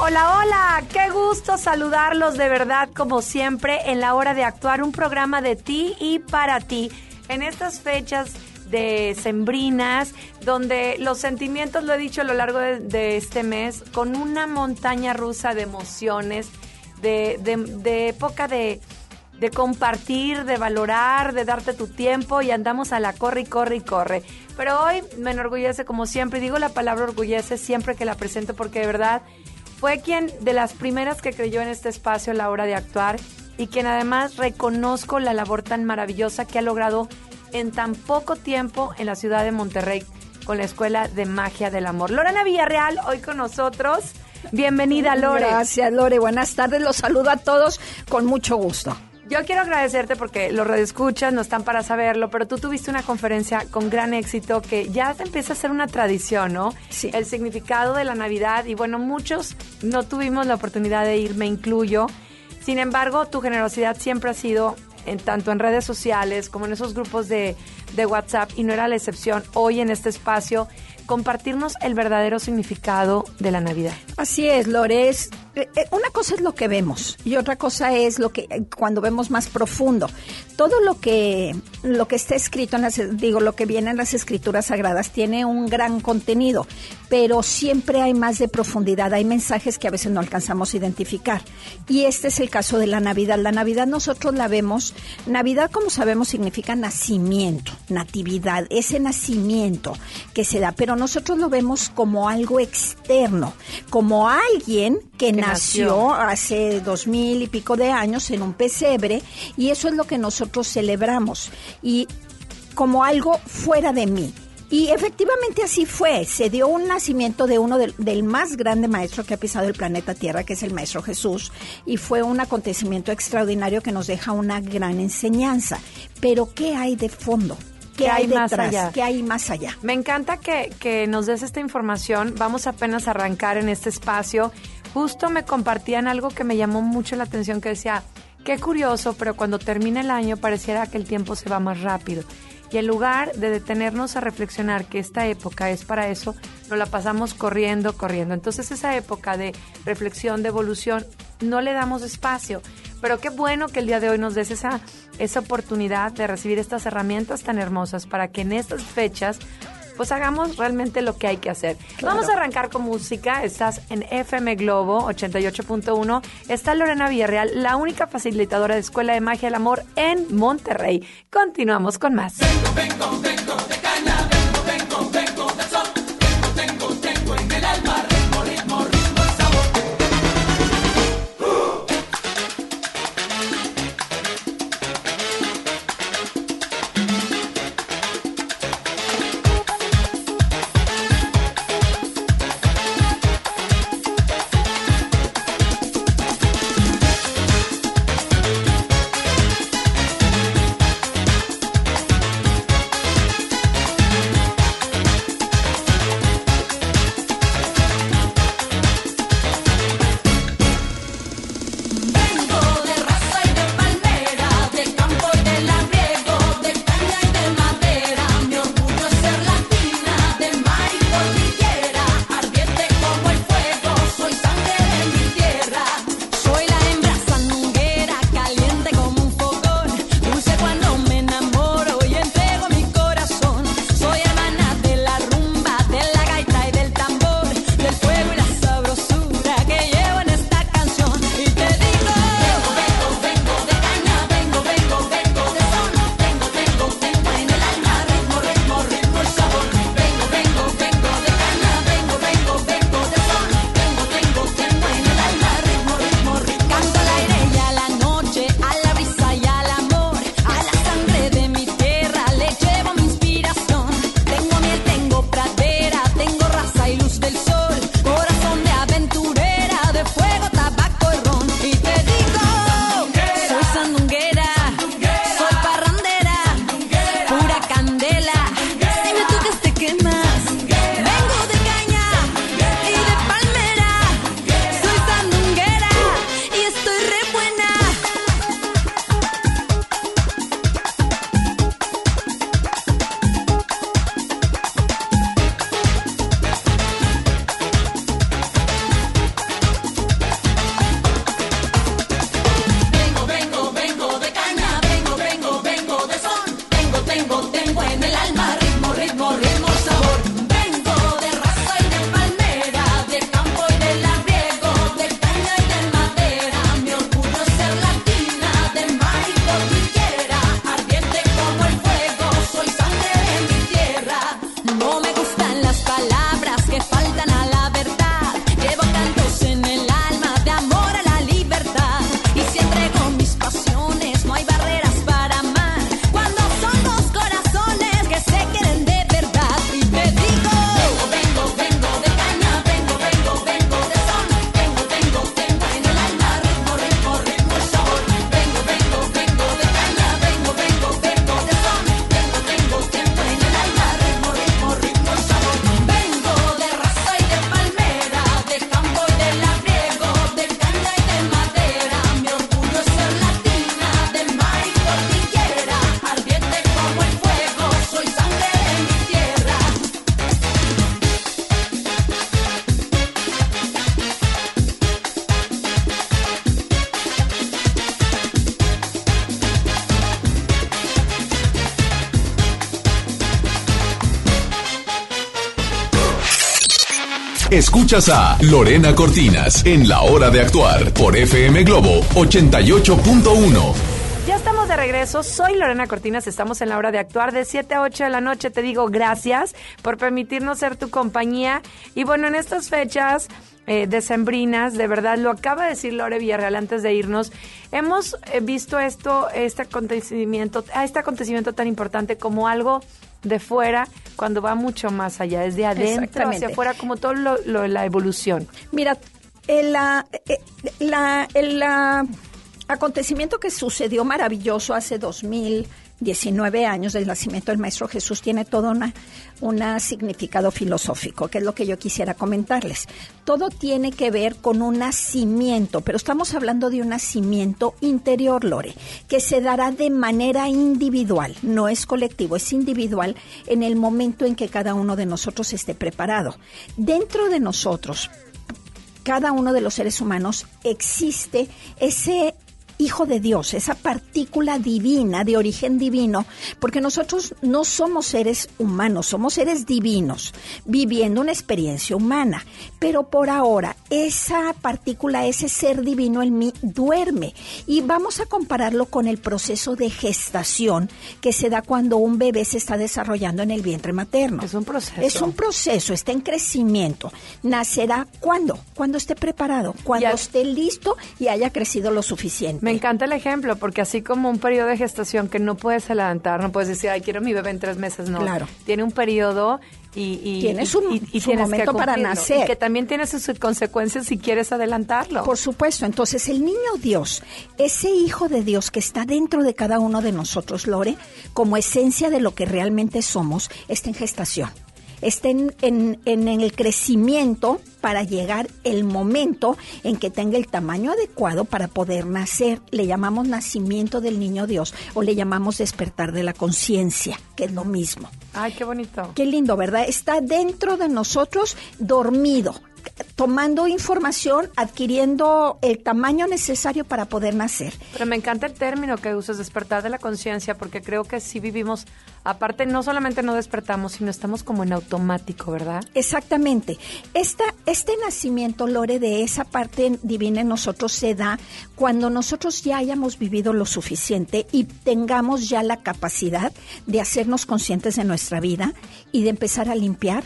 Hola, hola, qué gusto saludarlos de verdad como siempre en la hora de actuar un programa de ti y para ti en estas fechas de sembrinas donde los sentimientos, lo he dicho a lo largo de, este mes, con una montaña rusa de emociones, de, época de, de compartir, de valorar, de darte tu tiempo y andamos a la corre y corre y corre. Pero hoy me enorgullece como siempre, digo la palabra orgullece siempre que la presento porque de verdad fue quien de las primeras que creyó en este espacio a la hora de actuar y quien además reconozco la labor tan maravillosa que ha logrado en tan poco tiempo en la ciudad de Monterrey con la Escuela de Magia del Amor. Lorena Villarreal, hoy con nosotros. Bienvenida, Lore. Gracias, Lore. Buenas tardes. Los saludo a todos con mucho gusto. Yo quiero agradecerte porque los redescuchas no están para saberlo, pero tú tuviste una conferencia con gran éxito que ya empieza a ser una tradición, ¿no? Sí. El significado de la Navidad y bueno, muchos no tuvimos la oportunidad de ir, me incluyo. Sin embargo, tu generosidad siempre ha sido en tanto en redes sociales como en esos grupos de, de WhatsApp y no era la excepción hoy en este espacio compartirnos el verdadero significado de la Navidad. Así es, Lore. Es, eh, una cosa es lo que vemos y otra cosa es lo que eh, cuando vemos más profundo. Todo lo que lo que está escrito en las digo lo que viene en las escrituras sagradas tiene un gran contenido, pero siempre hay más de profundidad. Hay mensajes que a veces no alcanzamos a identificar y este es el caso de la Navidad. La Navidad nosotros la vemos. Navidad, como sabemos, significa nacimiento, natividad, ese nacimiento que se da, pero nosotros lo vemos como algo externo, como alguien que, Que nació, nació. hace dos mil y pico de años en un pesebre y eso es lo que nosotros celebramos y como algo fuera de mí. Y efectivamente así fue, se dio un nacimiento de uno del más grande maestro que ha pisado el planeta Tierra, que es el Maestro Jesús, y fue un acontecimiento extraordinario que nos deja una gran enseñanza. Pero ¿qué hay de fondo? ¿Qué, ¿Qué hay, más allá? ¿Qué hay más allá? Me encanta que, que nos des esta información. Vamos apenas a arrancar en este espacio. Justo me compartían algo que me llamó mucho la atención, que decía, qué curioso, pero cuando termina el año pareciera que el tiempo se va más rápido. Y en lugar de detenernos a reflexionar que esta época es para eso, nos la pasamos corriendo, corriendo. Entonces esa época de reflexión, de evolución, no le damos espacio. Pero qué bueno que el día de hoy nos des esa, esa oportunidad de recibir estas herramientas tan hermosas para que en estas fechas pues hagamos realmente lo que hay que hacer. Vamos a arrancar con música. Estás en FM Globo 88.1. Está Lorena Villarreal, la única facilitadora de Escuela de Magia del Amor en Monterrey. Continuamos con más. Escuchas a Lorena Cortinas en La Hora de Actuar por FM Globo 88.1. Ya estamos de regreso, soy Lorena Cortinas, estamos en la hora de actuar de 7 a 8 de la noche. Te digo gracias por permitirnos ser tu compañía. Y bueno, en estas fechas eh, decembrinas, de verdad, lo acaba de decir Lore Villarreal antes de irnos, hemos eh, visto esto, este acontecimiento, este acontecimiento tan importante como algo de fuera cuando va mucho más allá, desde adentro hacia afuera, como todo lo, lo- la evolución. Mira, el, la- eh, la- el, la acontecimiento que sucedió maravilloso hace 2019 años del nacimiento del Maestro Jesús tiene todo una, una significado filosófico, que es lo que yo quisiera comentarles. Todo tiene que ver con un nacimiento, pero estamos hablando de un nacimiento interior, Lore, que se dará de manera individual, no es colectivo, es individual en el momento en que cada uno de nosotros esté preparado. Dentro de nosotros, cada uno de los seres humanos existe ese hijo de Dios, esa partícula divina, de origen divino, porque nosotros no somos seres humanos, somos seres divinos, viviendo una experiencia humana. Pero por ahora, esa partícula, ese ser divino en mí, duerme. Y vamos a compararlo con el proceso de gestación que se da cuando un bebé se está desarrollando en el vientre materno. Es un proceso. Es un proceso, está en crecimiento. Nacerá cuando, cuando esté preparado, cuando Ya- esté listo y haya crecido lo suficiente. Me encanta el ejemplo, porque así como un periodo de gestación que no puedes adelantar, no puedes decir, ay, quiero mi bebé en tres meses, no. Claro. Tiene un periodo y... y Tiene y- su- y- y su tienes que momento para nacer. Y que también tiene sus consecuencias si quieres adelantarlo. Por supuesto, entonces el niño Dios, ese hijo de Dios que está dentro de cada uno de nosotros, Lore, como esencia de lo que realmente somos, está en gestación. Está en, en- en el crecimiento para llegar el momento en que tenga el tamaño adecuado para poder nacer. Le llamamos nacimiento del niño Dios o le llamamos despertar de la conciencia, que es lo mismo. Ay, qué bonito. Qué lindo, ¿verdad? Está dentro de nosotros dormido, tomando información, adquiriendo el tamaño necesario para poder nacer. Pero me encanta el término que usas, despertar de la conciencia, porque creo que sí vivimos, aparte no solamente no despertamos, sino estamos como en automático, ¿verdad? Exactamente. Esta, este nacimiento, Lore, de esa parte divina en nosotros se da cuando nosotros ya hayamos vivido lo suficiente y tengamos ya la capacidad de hacernos conscientes de nuestra vida y de empezar a limpiar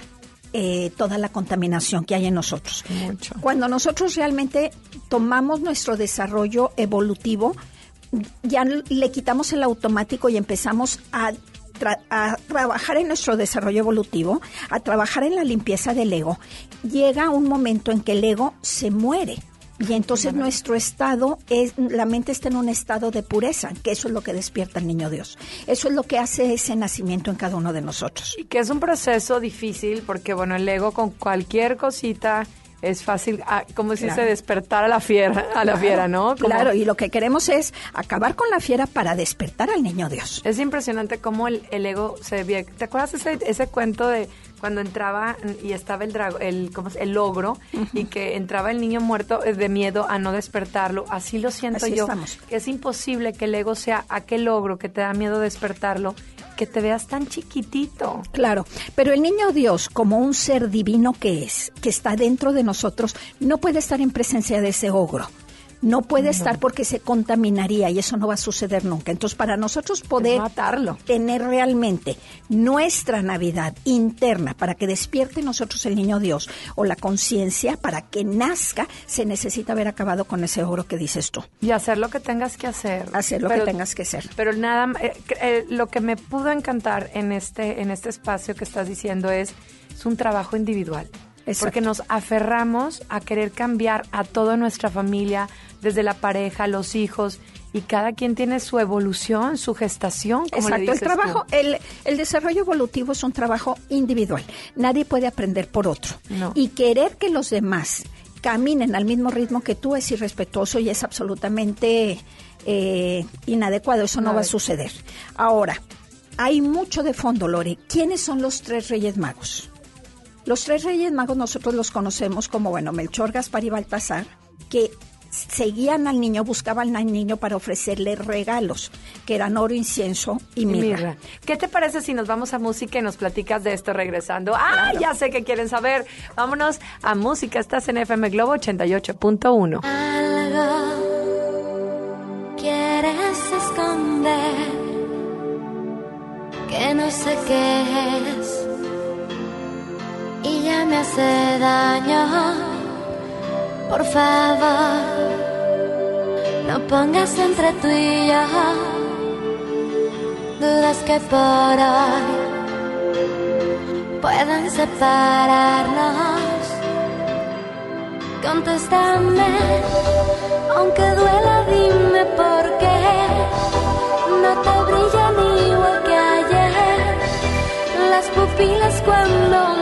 eh, toda la contaminación que hay en nosotros. Mucho. Cuando nosotros realmente tomamos nuestro desarrollo evolutivo, ya le quitamos el automático y empezamos a trabajar en nuestro desarrollo evolutivo, a trabajar en la limpieza del ego, llega un momento en que el ego se muere. Y entonces nuestro estado es, la mente está en un estado de pureza, que eso es lo que despierta al niño Dios. Eso es lo que hace ese nacimiento en cada uno de nosotros. Y que es un proceso difícil, porque bueno, el ego con cualquier cosita es fácil, ah, como si se Claro. despertar a la fiera, a la fiera, ¿no? Como- Claro, y lo que queremos es acabar con la fiera para despertar al niño Dios. Es impresionante cómo el, el ego se. ¿Te acuerdas ese, ese cuento de cuando entraba y estaba el drago, el, ¿cómo se- el logro y que entraba el niño muerto eh, de miedo a no despertarlo? Así lo siento Así yo. estamos. Que es imposible que el ego sea aquel logro que te da miedo despertarlo, que te veas tan chiquitito. Claro, pero el niño Dios, como un ser divino que es, que está dentro de nosotros, no puede estar en presencia de ese ogro. No puede estar porque se contaminaría y eso no va a suceder nunca. Entonces, para nosotros poder matarlo. tener realmente nuestra Navidad interna para que despierte nosotros el niño Dios o la conciencia para que nazca, se necesita haber acabado con ese ogro que dices tú. Y hacer lo que tengas que hacer. Hacer lo que tengas que hacer. Pero nada, eh, eh, lo que me pudo encantar en este, en este espacio que estás diciendo es, es un trabajo individual. Exacto. Porque nos aferramos a querer cambiar a toda nuestra familia, desde la pareja, los hijos, y cada quien tiene su evolución, su gestación, como le Exacto, el tú. trabajo, el, el desarrollo evolutivo es un trabajo individual. Nadie puede aprender por otro. No. Y querer que los demás caminen al mismo ritmo que tú es irrespetuoso y es absolutamente eh, inadecuado. Eso no va a suceder. Ahora, hay mucho de fondo, Lore. ¿Quiénes son los tres Reyes Magos? Los tres Reyes Magos nosotros los conocemos como, bueno, Melchor, Gaspar y Baltasar, que seguían al niño, buscaban al niño para ofrecerle regalos, que eran oro, incienso y mirra. ¿Qué te parece si nos vamos a música y nos platicas de esto regresando? Ah, ya sé que quieren saber. Vámonos a música. Estás en FM Globo 88.1. Algo quieres esconder que no sé qué es y ya me hace daño por favor, no pongas entre tú y yo dudas que por hoy puedan separarnos. Contéstame, aunque duela, dime por qué no te brillan igual que ayer las pupilas cuando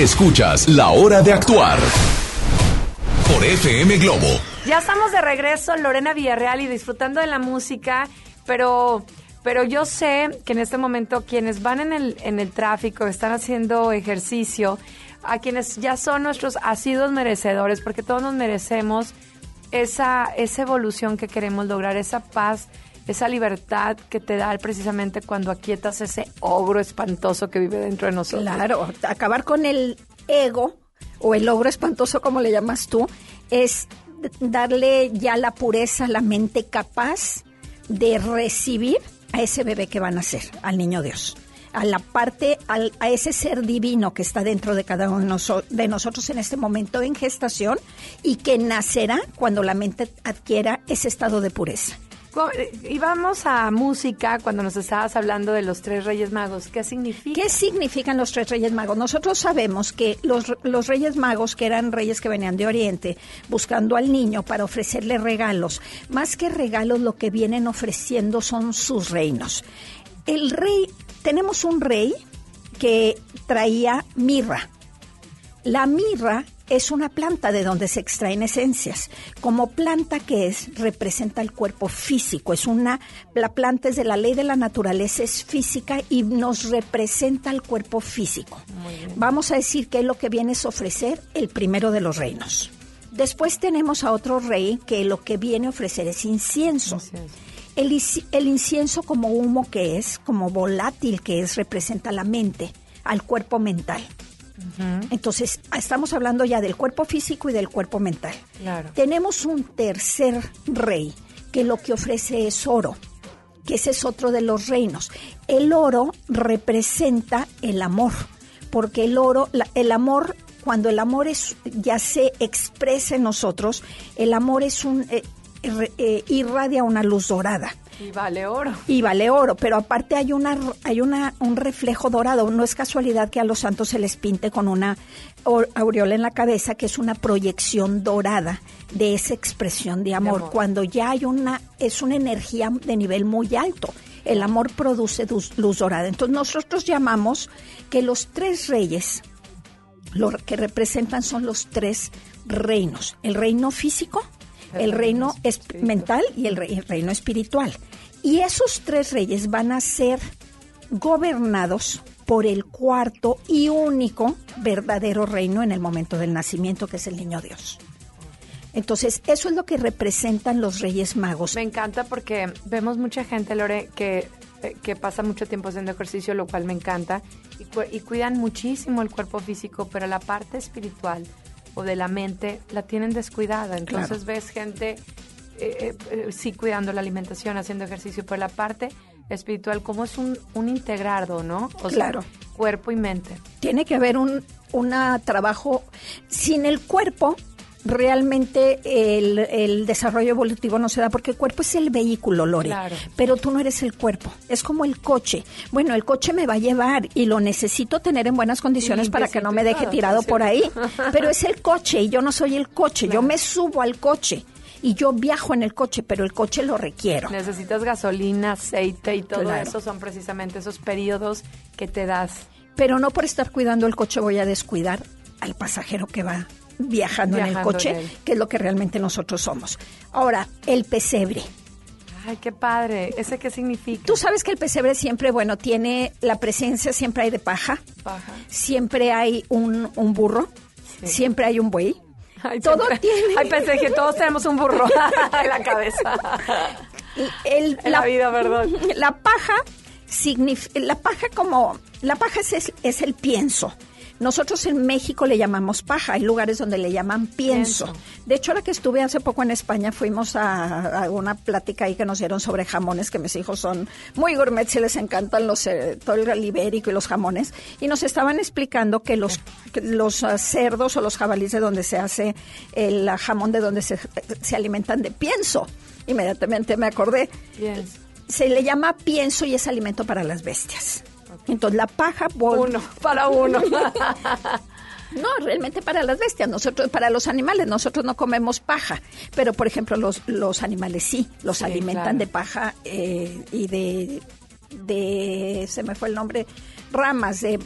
Escuchas La Hora de Actuar por FM Globo. Ya estamos de regreso, Lorena Villarreal, y disfrutando de la música, pero, pero yo sé que en este momento quienes van en el, en el tráfico, están haciendo ejercicio, a quienes ya son nuestros asiduos merecedores, porque todos nos merecemos esa, esa evolución que queremos lograr, esa paz, esa libertad que te da precisamente cuando aquietas ese ogro espantoso que vive dentro de nosotros. Claro, acabar con el ego o el ogro espantoso como le llamas tú es darle ya la pureza a la mente capaz de recibir a ese bebé que van a ser, al niño Dios a la parte, a ese ser divino que está dentro de cada uno de nosotros en este momento en gestación y que nacerá cuando la mente adquiera ese estado de pureza. Y vamos a música cuando nos estabas hablando de los tres Reyes Magos. ¿Qué significa? ¿Qué significan los tres Reyes Magos? Nosotros sabemos que los, los Reyes Magos, que eran reyes que venían de Oriente, buscando al niño para ofrecerle regalos, más que regalos lo que vienen ofreciendo son sus reinos. El rey, tenemos un rey que traía mirra. La mirra es una planta de donde se extraen esencias. Como planta que es, representa el cuerpo físico. Es una, la planta es de la ley de la naturaleza, es física y nos representa el cuerpo físico. Vamos a decir que es lo que viene a ofrecer el primero de los reinos. Después tenemos a otro rey que lo que viene a ofrecer es incienso. El, el incienso como humo que es, como volátil que es, representa la mente, al cuerpo mental. Entonces, estamos hablando ya del cuerpo físico y del cuerpo mental. Tenemos un tercer rey que lo que ofrece es oro, que ese es otro de los reinos. El oro representa el amor, porque el oro, el amor, cuando el amor es, ya se expresa en nosotros, el amor es un, eh, eh, irradia una luz dorada. Y vale oro. Y vale oro, pero aparte hay una hay una un reflejo dorado, no es casualidad que a los santos se les pinte con una aureola en la cabeza que es una proyección dorada de esa expresión de amor, cuando ya hay una es una energía de nivel muy alto. El amor produce luz, luz dorada. Entonces nosotros llamamos que los tres reyes lo que representan son los tres reinos, el reino físico, el reino mental y el, reino espiritual. Y esos tres reyes van a ser gobernados por el cuarto y único verdadero reino en el momento del nacimiento, que es el niño Dios. Entonces, eso es lo que representan los Reyes Magos. Me encanta porque vemos mucha gente, Lore, que, eh, que pasa mucho tiempo haciendo ejercicio, lo cual me encanta, y, y cuidan muchísimo el cuerpo físico, pero la parte espiritual o de la mente la tienen descuidada. Entonces ves gente eh, eh, sí cuidando la alimentación, haciendo ejercicio, pero la parte espiritual, como es un, un integrado, ¿no? O claro. cuerpo y mente. Tiene que haber un una trabajo sin el cuerpo realmente el, desarrollo evolutivo no se da porque el cuerpo es el vehículo, Lore. Pero tú no eres el cuerpo. Es como el coche. Bueno, el coche me va a llevar y lo necesito tener en buenas condiciones para que no me deje tirado por ahí. Pero es el coche y yo no soy el coche. Yo me subo al coche y yo viajo en el coche, pero el coche lo requiero. Necesitas gasolina, aceite y todo eso son precisamente esos periodos que te das. Pero no por estar cuidando el coche voy a descuidar al pasajero que va viajando, en el coche, que es lo que realmente nosotros somos. Ahora, el pesebre. Ay, qué padre. ¿Ese qué significa? Tú sabes que el pesebre siempre, bueno, tiene la presencia, siempre hay de paja. Paja. Siempre hay un, burro. Siempre hay un buey. Todo tiene. Ay, pensé que todos tenemos un burro en la cabeza. El, la, vida, perdón. La paja. La paja como. La paja es, es el pienso. Nosotros en México le llamamos paja, hay lugares donde le llaman pienso. De hecho, ahora que estuve hace poco en España, fuimos a, una plática ahí que nos dieron sobre jamones, que mis hijos son muy gourmet, y les encantan los, eh, todo el ibérico y los jamones, y nos estaban explicando que los, los ah, cerdos o los jabalíes de donde se hace el jamón, de donde se, se alimentan de pienso. Inmediatamente me acordé. Se le llama pienso y es alimento para las bestias. Entonces la paja... Uno, para uno. No, realmente para las bestias, nosotros, para los animales, nosotros no comemos paja, pero por ejemplo los, los animales sí, los alimentan de paja eh, y de, de, se me fue el nombre, ramas, de,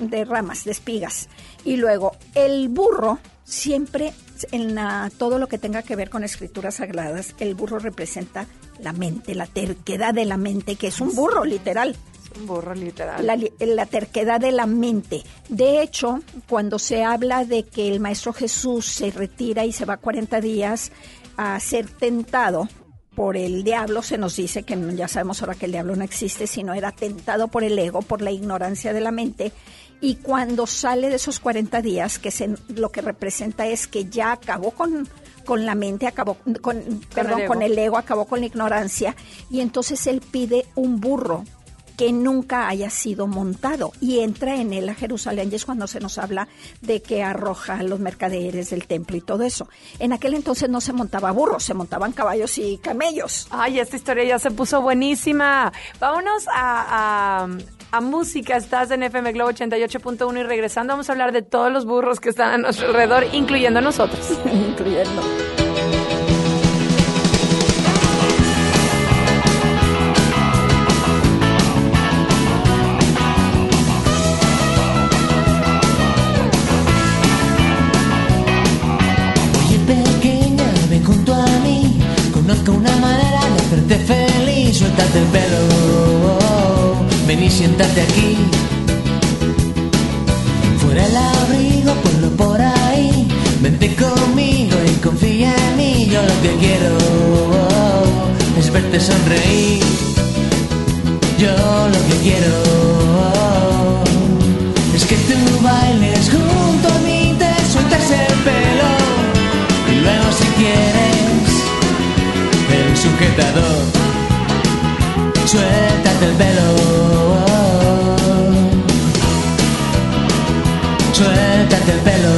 de, ramas, de espigas. Y luego el burro siempre en la- todo lo que tenga que ver con escrituras sagradas, el burro representa la mente, la terquedad de la mente, que es un burro literal. Burro literal. La, terquedad de la mente. De hecho, cuando se habla de que el Maestro Jesús se retira y se va 40 días a ser tentado por el diablo, se nos dice que ya sabemos ahora que el diablo no existe, sino era tentado por el ego, por la ignorancia de la mente. Y cuando sale de esos 40 días, que se, lo que representa es que ya acabó con, con la mente, acabó con, perdón, con el ego, acabó con la ignorancia, y entonces él pide un burro que nunca haya sido montado y entra en él a Jerusalén y es cuando se nos habla de que arroja a los mercaderes del templo y todo eso. En aquel entonces no se montaba burros, se montaban caballos y camellos. Ay, esta historia ya se puso buenísima. Vámonos a, a, a música. Estás en FM Globo 88.1 y regresando vamos a hablar de todos los burros que están a nuestro alrededor, incluyendo a nosotros. incluyendo. El pelo. Ven y siéntate aquí. Fuera el abrigo, ponlo por ahí. Vente conmigo y confía en mí. Yo lo que quiero Es verte sonreír. Yo lo que quiero Es que tú bailes junto a mí Te sueltas el pelo. Y luego si quieres El sujetador Suéltate el pelo. Suéltate el pelo.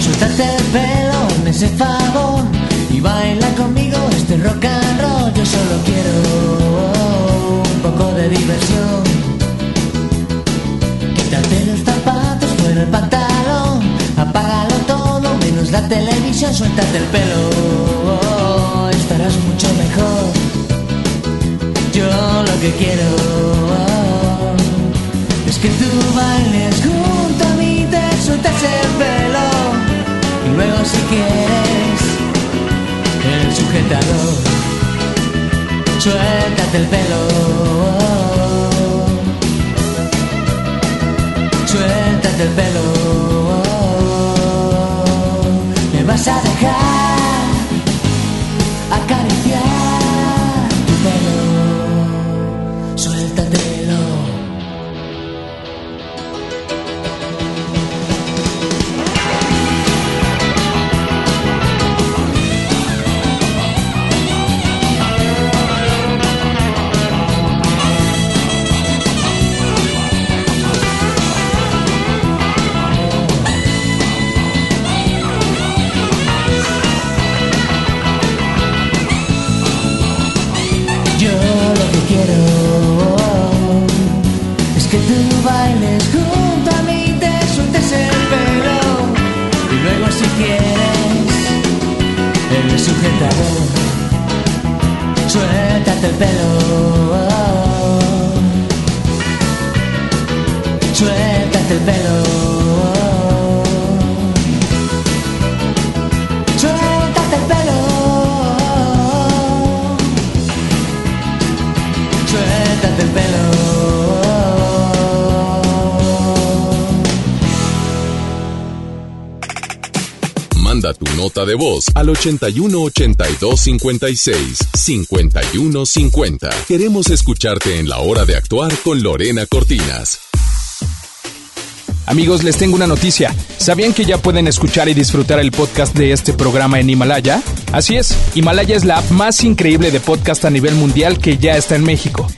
Suéltate el pelo en ese favor Y baila conmigo este rock and roll. Yo solo quiero un poco de diversión. Quítate los zapatos fuera el pantalón Apágalo todo menos la televisión. Suéltate el pelo Estarás mucho mejor Yo lo que quiero. Es que tú bailes junto a mí Te sueltas el pelo Y luego si quieres El sujetador Suéltate el pelo. Suéltate el pelo voz al 81 82 56 51 50. Queremos escucharte en la hora de actuar con Lorena Cortinas. Amigos, les tengo una noticia. ¿Sabían que ya pueden escuchar y disfrutar el podcast de este programa en Himalaya? Así es, Himalaya es la app más increíble de podcast a nivel mundial que ya está en México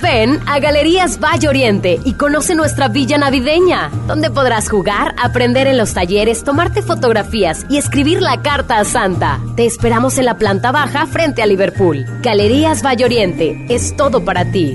Ven a Galerías Valle Oriente y conoce nuestra villa navideña, donde podrás jugar, aprender en los talleres, tomarte fotografías y escribir la carta a Santa. Te esperamos en la planta baja frente a Liverpool. Galerías Valle Oriente es todo para ti.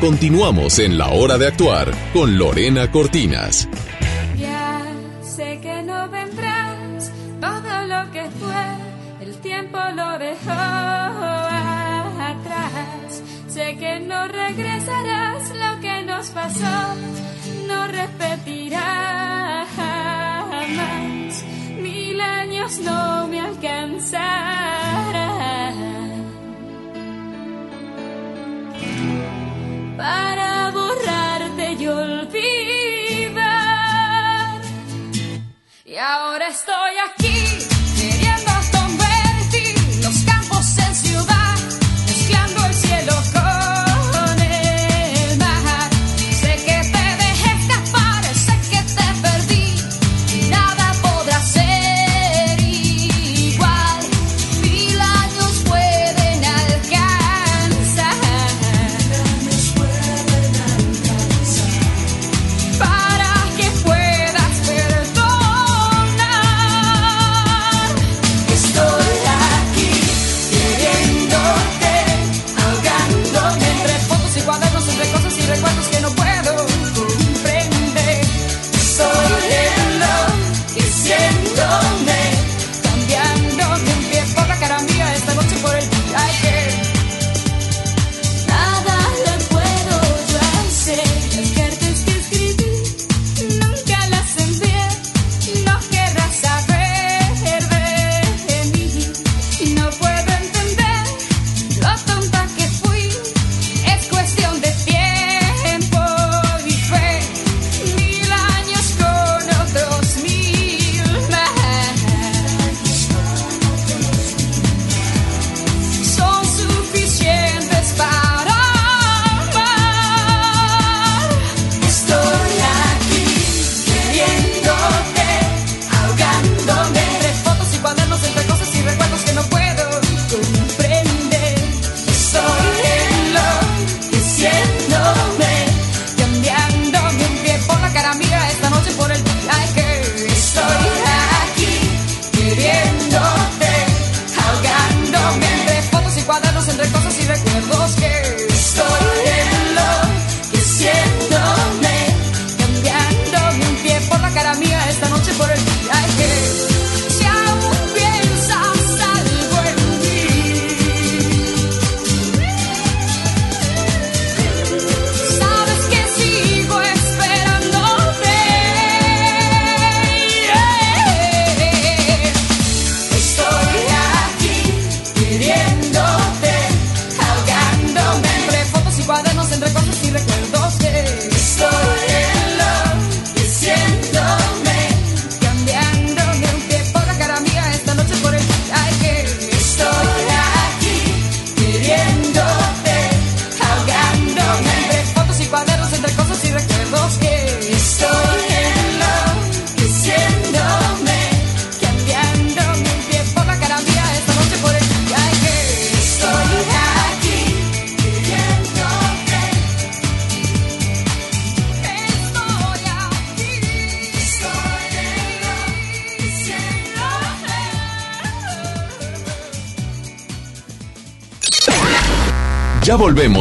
Continuamos en la hora de actuar con Lorena Cortinas. Ya sé que no vendrás, todo lo que fue, el tiempo lo dejó atrás. Sé que no regresarás, lo que nos pasó no repetirá jamás. Mil años no me alcanzarán. Para borrarte y olvidar. Y ahora estoy aquí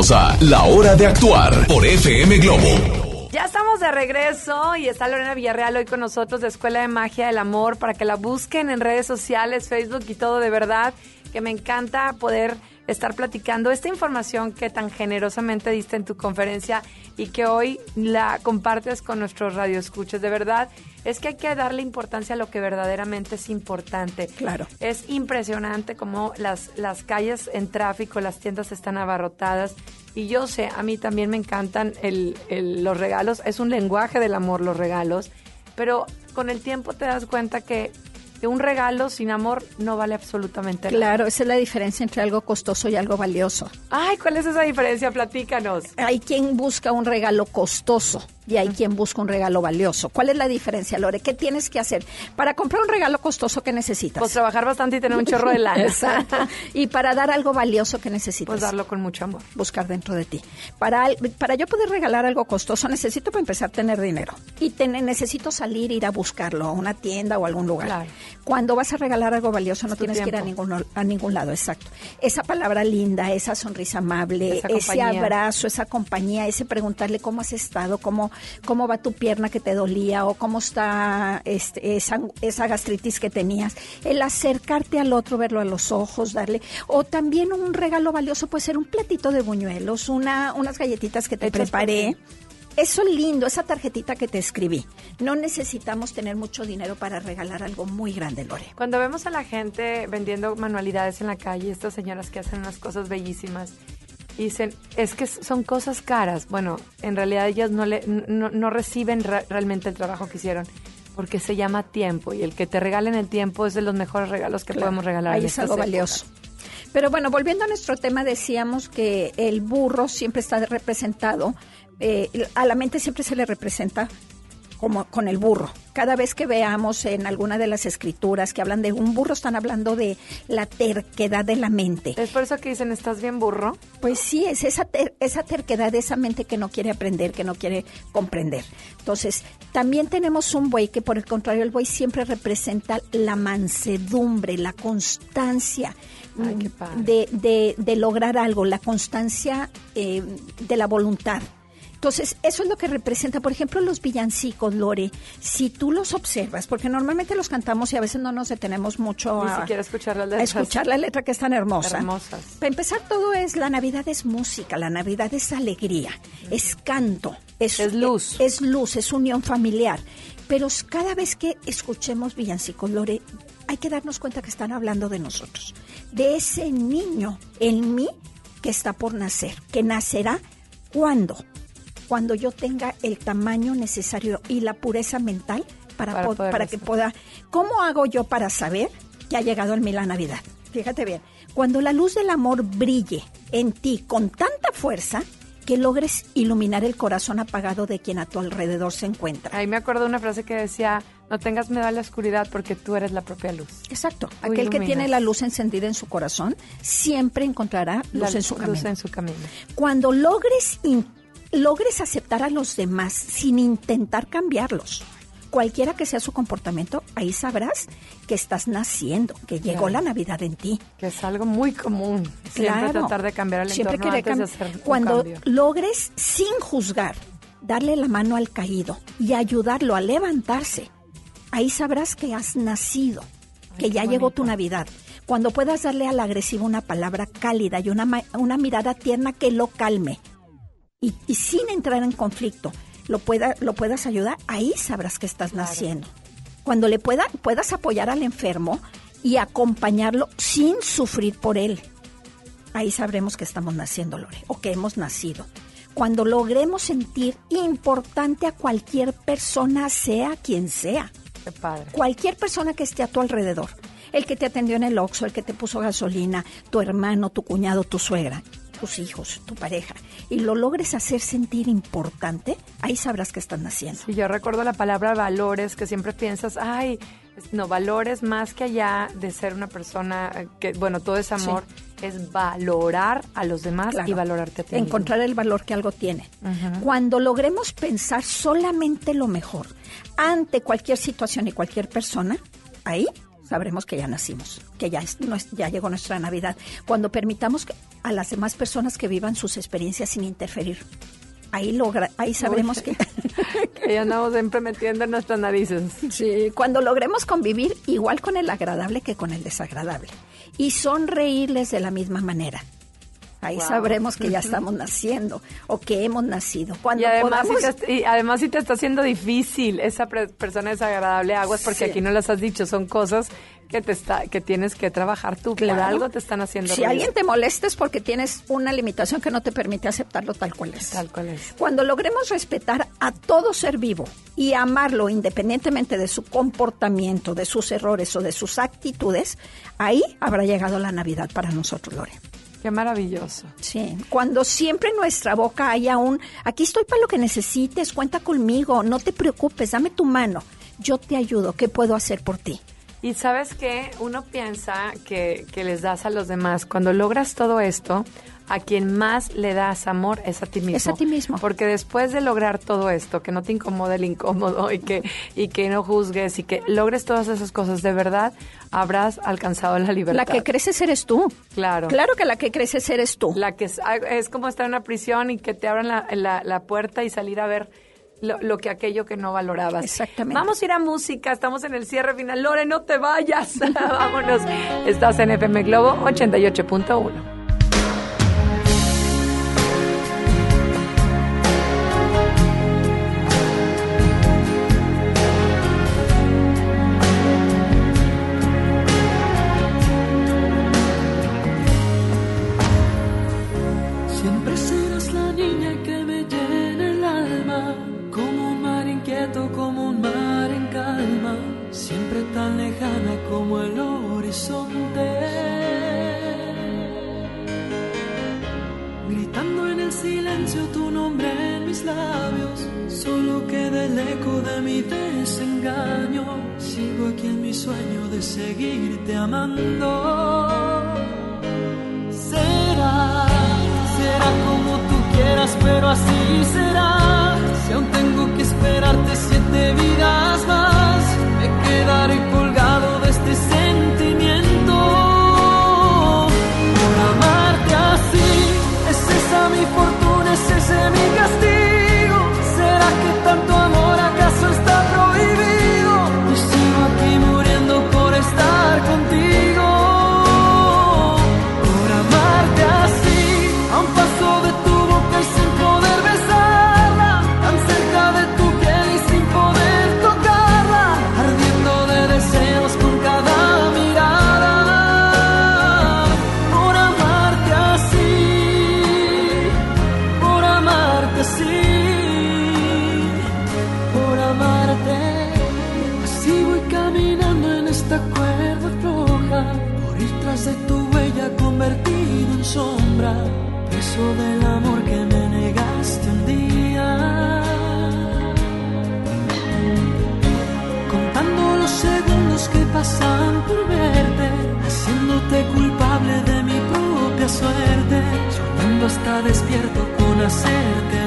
La Hora de Actuar por FM Globo. Ya estamos de regreso y está Lorena Villarreal hoy con nosotros de Escuela de Magia del Amor para que la busquen en redes sociales, Facebook y todo de verdad, que me encanta poder estar platicando esta información que tan generosamente diste en tu conferencia y que hoy la compartes con nuestros radioescuchas. De verdad, es que hay que darle importancia a lo que verdaderamente es importante. Claro. Es impresionante cómo las, las calles en tráfico, las tiendas están abarrotadas. Y yo sé, a mí también me encantan el, el- los regalos. Es un lenguaje del amor los regalos. Pero con el tiempo te das cuenta que, que un regalo sin amor no vale absolutamente nada. Claro, esa es la diferencia entre algo costoso y algo valioso. Ay, ¿cuál es esa diferencia? Platícanos. Hay quien busca un regalo costoso y hay quien busca un regalo valioso. ¿Cuál es la diferencia, Lore? ¿Qué tienes que hacer? Para comprar un regalo costoso, ¿qué necesitas? Pues trabajar bastante y tener un chorro de lana. Exacto. Y para dar algo valioso, ¿qué necesitas? Pues darlo con mucho amor. Buscar dentro de ti. Para, para yo poder regalar algo costoso, necesito para empezar tener dinero. Y necesito salir, ir a buscarlo a una tienda o a algún lugar. Claro. Cuando vas a regalar algo valioso, no tu tienes que ir a ningún, a ningún lado, exacto. Esa palabra linda, esa sonrisa amable, Esa ese abrazo, esa compañía, ese preguntarle cómo has estado, cómo, cómo va tu pierna que te dolía o cómo está este, esa, esa gastritis que tenías. El acercarte al otro, verlo a los ojos, darle. O también un regalo valioso puede ser un platito de buñuelos, una, unas galletitas que te preparé. Eso lindo, esa tarjetita que te escribí. No necesitamos tener mucho dinero para regalar algo muy grande, Lore. Cuando vemos a la gente vendiendo manualidades en la calle, estas señoras que hacen unas cosas bellísimas, y dicen, es que son cosas caras. Bueno, en realidad ellas no, le, no, no reciben re- realmente el trabajo que hicieron, porque se llama tiempo, y el que te regalen el tiempo es de los mejores regalos que Claro, podemos regalar. Ahí es algo épocas. valioso. Pero bueno, volviendo a nuestro tema, decíamos que el burro siempre está representado, eh, a la mente siempre se le representa como con el burro. Cada vez que veamos en alguna de las escrituras que hablan de un burro, están hablando de la terquedad de la mente. Es por eso que dicen, ¿estás bien burro? Pues sí, es esa, ter- esa terquedad, esa mente que no quiere aprender, que no quiere comprender. Entonces, también tenemos un buey que por el contrario, el buey siempre representa la mansedumbre, la constancia Ay, de, de- de lograr algo, la constancia eh, de la voluntad. Entonces, eso es lo que representa, por ejemplo, los villancicos, Lore. Si tú los observas, porque normalmente los cantamos y a veces no nos detenemos mucho Ni a, siquiera escuchar las a letras. escuchar la letra que es tan hermosa. Hermosas. Para empezar, todo es, la Navidad es música, la Navidad es alegría, es canto, es, Es luz. Es, luz, es unión familiar. Pero cada vez que escuchemos villancicos, Lore, hay que darnos cuenta que están hablando de nosotros, de ese niño en mí que está por nacer, que nacerá cuando, cuando yo tenga el tamaño necesario y la pureza mental para, Para po- para que pueda. ¿Cómo hago yo para saber que ha llegado en mí la Navidad? Fíjate bien, cuando la luz del amor brille en ti con tanta fuerza que logres iluminar el corazón apagado de quien a tu alrededor se encuentra. Ahí me acuerdo una frase que decía, no tengas miedo a la oscuridad porque tú eres la propia luz. Exacto. Tú Aquel que tiene la luz encendida en su corazón siempre encontrará La luz en su luz camino. en su camino. Cuando logres in- logres aceptar a los demás sin intentar cambiarlos, cualquiera que sea su comportamiento, ahí sabrás que estás naciendo, que llegó Claro. la Navidad en ti. Que es algo muy común. Siempre Claro. tratar de cambiar el Siempre entorno antes de hacer Cuando logres sin juzgar darle la mano al caído y ayudarlo a levantarse, ahí sabrás que has nacido, que ya llegó tu Navidad. Cuando puedas darle al agresivo una palabra cálida y una, una mirada tierna que lo calme y, y sin entrar en conflicto, lo, pueda, lo puedas ayudar, ahí sabrás que estás naciendo. Cuando le pueda, puedas apoyar al enfermo y acompañarlo sin sufrir por él ahí sabremos que estamos naciendo, Lore, o que hemos nacido. Cuando logremos sentir importante a cualquier persona, sea quien sea. Qué padre. Cualquier persona que esté a tu alrededor. El que te atendió en el Oxxo, el que te puso gasolina, tu hermano, tu cuñado, tu suegra, tus hijos, tu pareja. Y lo logres hacer sentir importante, ahí sabrás que estás naciendo. Y yo recuerdo la palabra valores, que siempre piensas, ay, no, valores más que allá de ser una persona eh, que, bueno, todo es amor, es valorar a los demás Claro. y valorarte a ti mismo. encontrar el valor que algo tiene. Cuando logremos pensar solamente lo mejor ante cualquier situación y cualquier persona, ahí sabremos que ya nacimos, que ya, es, ya llegó nuestra Navidad. Cuando permitamos a las demás personas que vivan sus experiencias sin interferir, ahí, logra, ahí sabremos Uy. que... Que ya andamos siempre metiendo en nuestras narices. Sí, cuando logremos convivir igual con el agradable que con el desagradable y sonreírles de la misma manera. Ahí Wow. sabremos que ya estamos naciendo o que hemos nacido. Cuando Y además, podamos- si te, y además si te está haciendo difícil esa persona desagradable, aguas, porque Sí. aquí no las has dicho, son cosas que te está que tienes que trabajar tú, por Claro. algo te están haciendo Si ruido. alguien te molesta es porque tienes una limitación que no te permite aceptarlo tal cual es. Tal cual es. Cuando logremos respetar a todo ser vivo y amarlo independientemente de su comportamiento, de sus errores o de sus actitudes, ahí habrá llegado la Navidad para nosotros, Lore. Qué maravilloso. Sí, cuando siempre en nuestra boca haya un, aquí estoy para lo que necesites, cuenta conmigo, no te preocupes, dame tu mano, yo te ayudo, ¿qué puedo hacer por ti? Y sabes que uno piensa que, que les das a los demás. Cuando logras todo esto, a quien más le das amor es a ti mismo. Es a ti mismo. Porque después de lograr todo esto, que no te incomode el incómodo y que, y que no juzgues y que logres todas esas cosas, de verdad habrás alcanzado la libertad. La que creces eres tú. Claro. Claro que la que creces eres tú. La que es, es como estar en una prisión y que te abran la, la- la puerta y salir a ver lo, lo que aquello que no valorabas. Exactamente. Vamos a ir a música, estamos en el cierre final. Lore, no te vayas. Vámonos. Estás en FM Globo 88.1. despierto con hacerte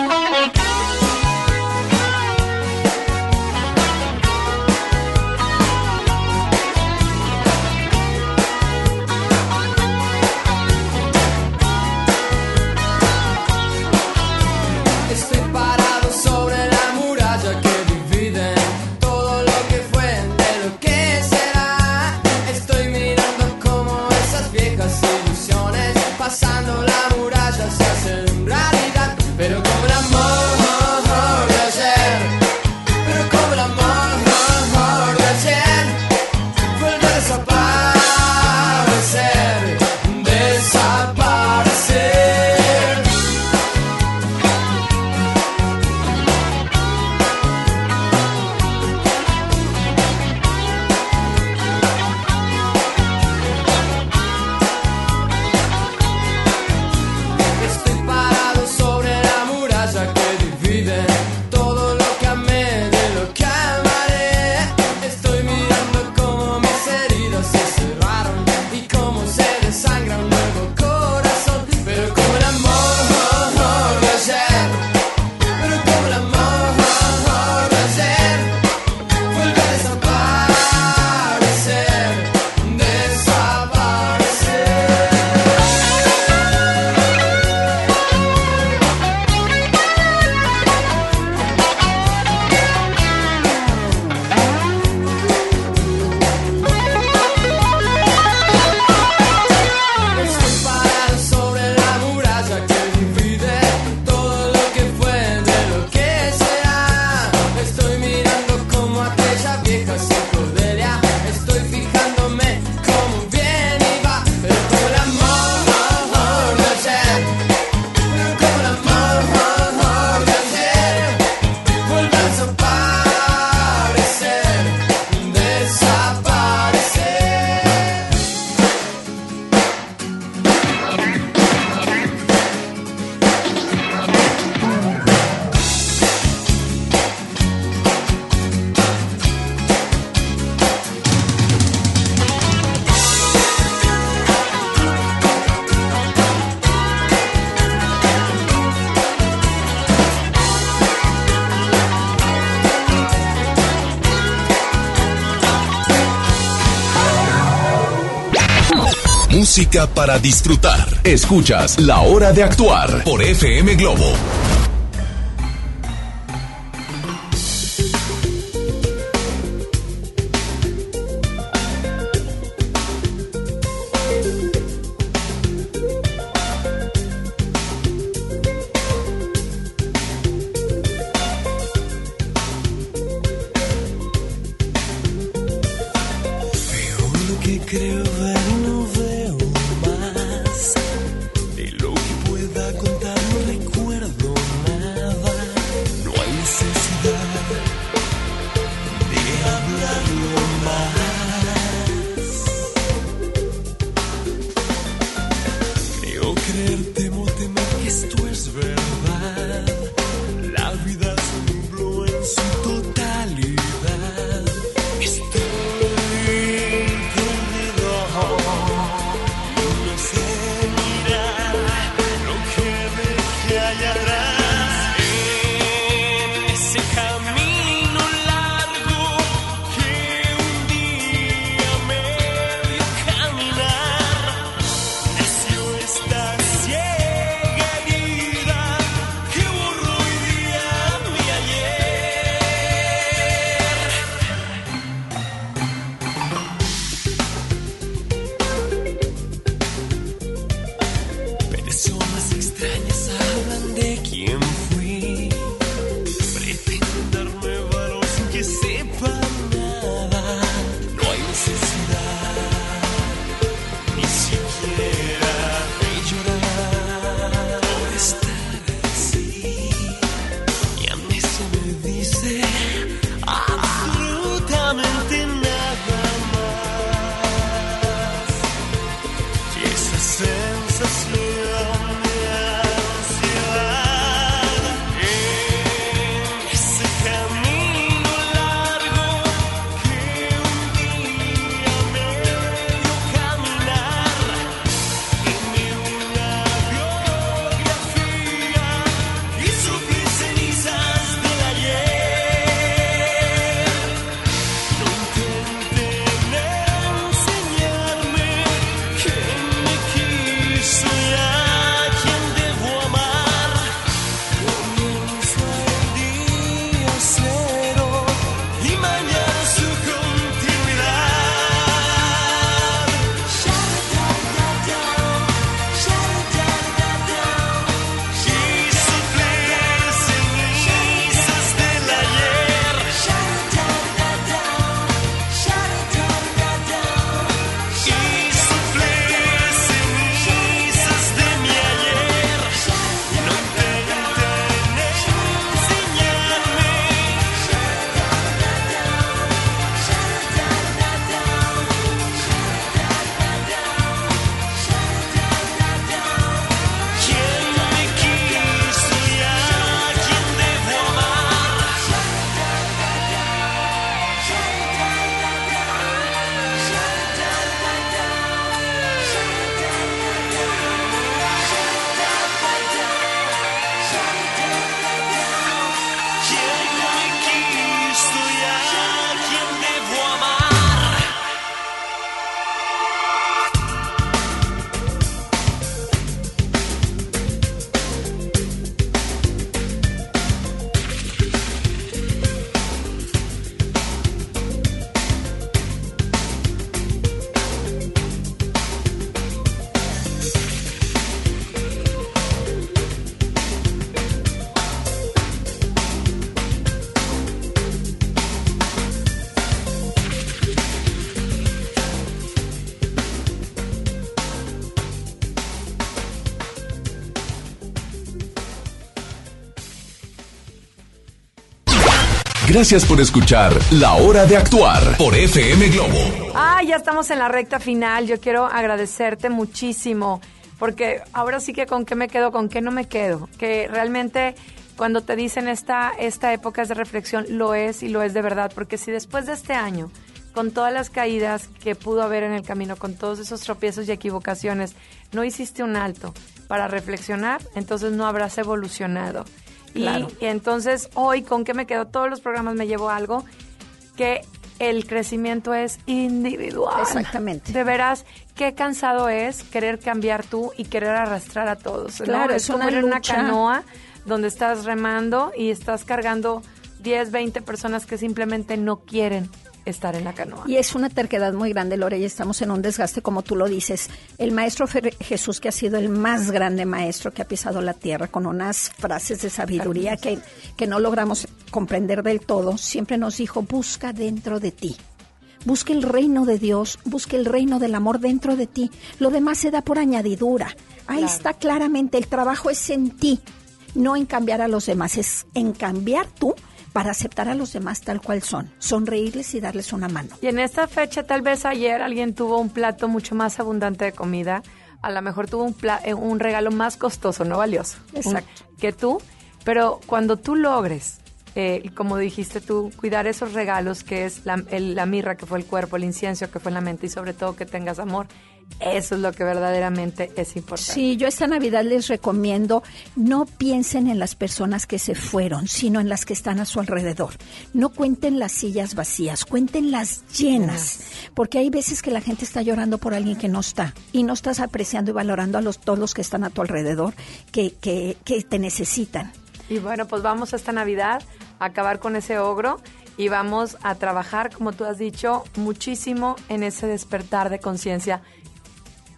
Para disfrutar. Escuchas La Hora de Actuar por FM Globo. No Gracias por escuchar La Hora de Actuar por FM Globo. Ah, ya estamos en la recta final. Yo quiero agradecerte muchísimo porque ahora sí que con qué me quedo, con qué no me quedo. Que realmente cuando te dicen esta, esta época es de reflexión, lo es y lo es de verdad. Porque si después de este año, con todas las caídas que pudo haber en el camino, con todos esos tropiezos y equivocaciones, no hiciste un alto para reflexionar, entonces no habrás evolucionado. Y- Claro. y entonces hoy, ¿con qué me quedo? Todos los programas me llevo algo que el crecimiento es individual. Exactamente. De veras, qué cansado es querer cambiar tú y querer arrastrar a todos. ¿no? Claro, es es como una una canoa donde estás remando y estás cargando 10, 20 personas que simplemente no quieren estar en la canoa. Y es una terquedad muy grande, Lore, y estamos en un desgaste, como tú lo dices. El maestro Fer- Jesús, que ha sido el más grande maestro que ha pisado la tierra, con unas frases de sabiduría que, que no logramos comprender del todo, siempre nos dijo, busca dentro de ti. Busca el reino de Dios, busca el reino del amor dentro de ti. Lo demás se da por añadidura. Ahí está claramente, el trabajo es en ti, no en cambiar a los demás, es en cambiar tú para aceptar a los demás tal cual son, sonreírles y darles una mano. Y en esta fecha, tal vez ayer alguien tuvo un plato mucho más abundante de comida, a lo mejor tuvo un, pla- eh, un regalo más costoso, no valioso, Exacto. un- que tú, pero cuando tú logres, eh, como dijiste tú, cuidar esos regalos que es la, el- la mirra que fue el cuerpo, el incienso que fue la mente y sobre todo que tengas amor, eso es lo que verdaderamente es importante. Sí, yo esta Navidad les recomiendo, no piensen en las personas que se fueron, sino en las que están a su alrededor. No cuenten las sillas vacías, cuenten las llenas, porque hay veces que la gente está llorando por alguien que no está y no estás apreciando y valorando a los, todos los que están a tu alrededor, que, que, que te necesitan. Y bueno, pues vamos esta Navidad a acabar con ese ogro y vamos a trabajar, como tú has dicho, muchísimo en ese despertar de conciencia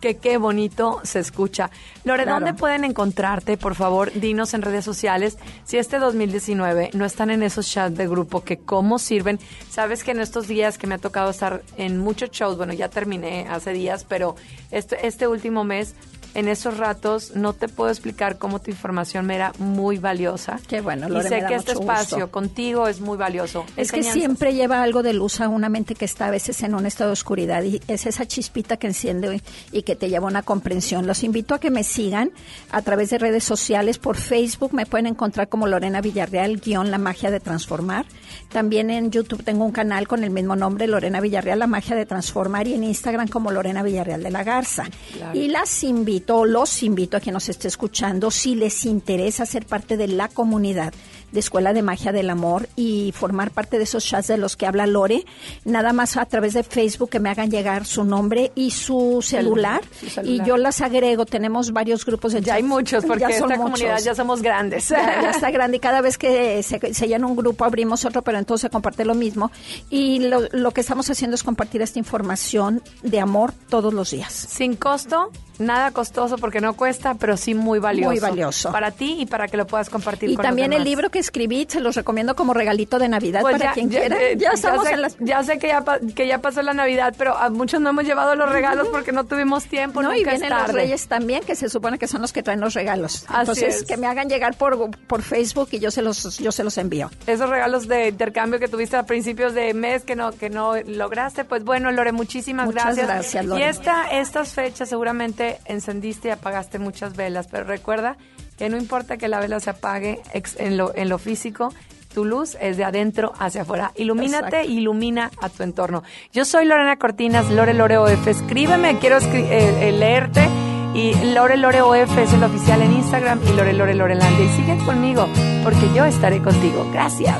que qué bonito se escucha. Lore, Claro. ¿dónde pueden encontrarte? Por favor, dinos en redes sociales si este 2019 no están en esos chats de grupo, que cómo sirven. Sabes que en estos días que me ha tocado estar en muchos shows, bueno, ya terminé hace días, pero este, este último mes, en esos ratos, no te puedo explicar cómo tu información me era muy valiosa. Qué bueno, Y Lore, sé me da que este espacio gusto. contigo es muy valioso. Es que siempre lleva algo de luz a una mente que está a veces en un estado de oscuridad y es esa chispita que enciende y, y que te lleva a una comprensión. Los invito a que me sigan a través de redes sociales. Por Facebook me pueden encontrar como Lorena Villarreal, guion La Magia de Transformar. También en YouTube tengo un canal con el mismo nombre, Lorena Villarreal, La Magia de Transformar, y en Instagram como Lorena Villarreal de la Garza. Claro. Y las invito, los invito a quien nos esté escuchando, si les interesa ser parte de la comunidad de Escuela de Magia del Amor y formar parte de esos chats de los que habla Lore, nada más a través de Facebook que me hagan llegar su nombre y su celular, su celular. y yo las agrego. Tenemos varios grupos de Ya hay chats. muchos, porque Ya esta son comunidad muchos. ya somos grandes. Ya, ya está grande y cada vez que se, se llena un grupo abrimos otro, pero entonces se comparte lo mismo. Y lo, lo que estamos haciendo es compartir esta información de amor todos los días. Sin costo, nada costoso porque no cuesta, pero sí muy valioso. Muy valioso. Para ti y para que lo puedas compartir Y con los también el libro que escribí, se los recomiendo como regalito de Navidad Pues para ya, quien ya, quiera. eh, ya estamos sé, en las... ya sé que ya, que ya pasó la Navidad, pero a muchos no hemos llevado los regalos porque no tuvimos tiempo. No, y nunca es vienen los reyes también, que se supone que son los que traen los regalos. Así Entonces, es. que me hagan llegar por, por Facebook y yo se los yo se los envío. Esos regalos de intercambio que tuviste a principios de mes que no que no lograste, pues bueno, Lore, muchísimas Muchas gracias. gracias, Lore. Y esta, estas fechas seguramente encendiste y apagaste muchas velas, pero recuerda que no importa que la vela se apague ex- en lo, en lo físico, tu luz es de adentro hacia afuera. Ilumínate, Exacto. ilumina a tu entorno. Yo soy Lorena Cortinas, Lore Lore OF. Escríbeme, quiero escri- eh, eh, leerte. Y Lore Lore OF es el oficial en Instagram y Lore Lore Lorelandia. Y sigue conmigo, porque yo estaré contigo. Gracias.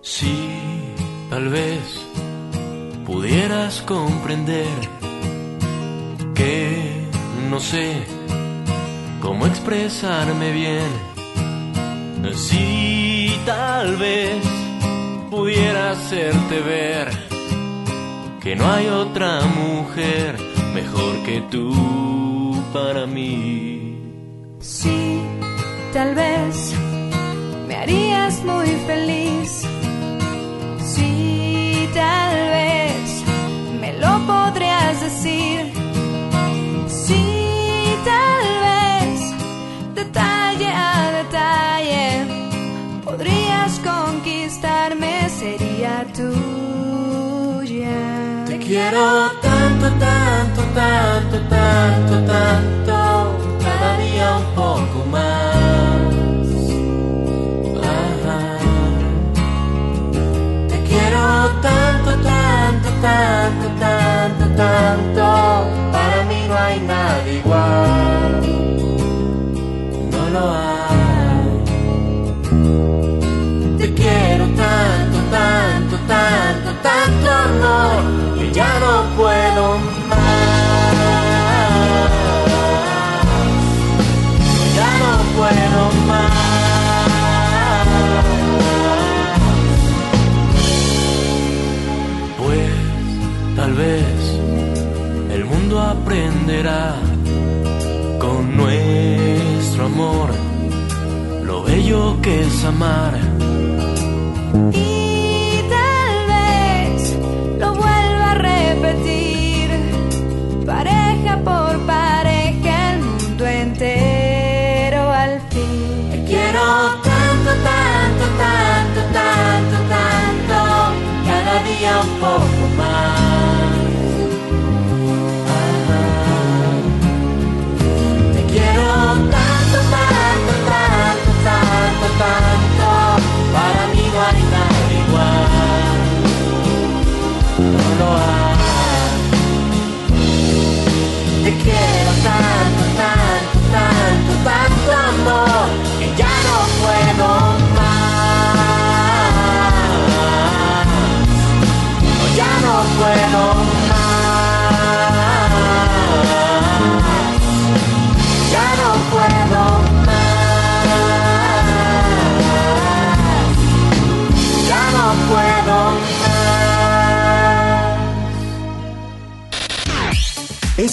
Si tal vez pudieras comprender que no sé cómo expresarme bien. Si tal vez pudiera hacerte ver que no hay otra mujer mejor que tú para mí. Sí, tal vez me harías muy feliz. Sí, tal vez me lo podrías decir. Sí, tal sería tuya. Te quiero tanto, tanto, tanto, tanto, tanto, cada día un poco más. Te quiero tanto, tanto, tanto, tanto, tanto, para mí no hay nada igual. No lo hay. tanto amor que ya no puedo más. Ya no puedo más. Pues tal vez el mundo aprenderá con nuestro amor lo bello que es amar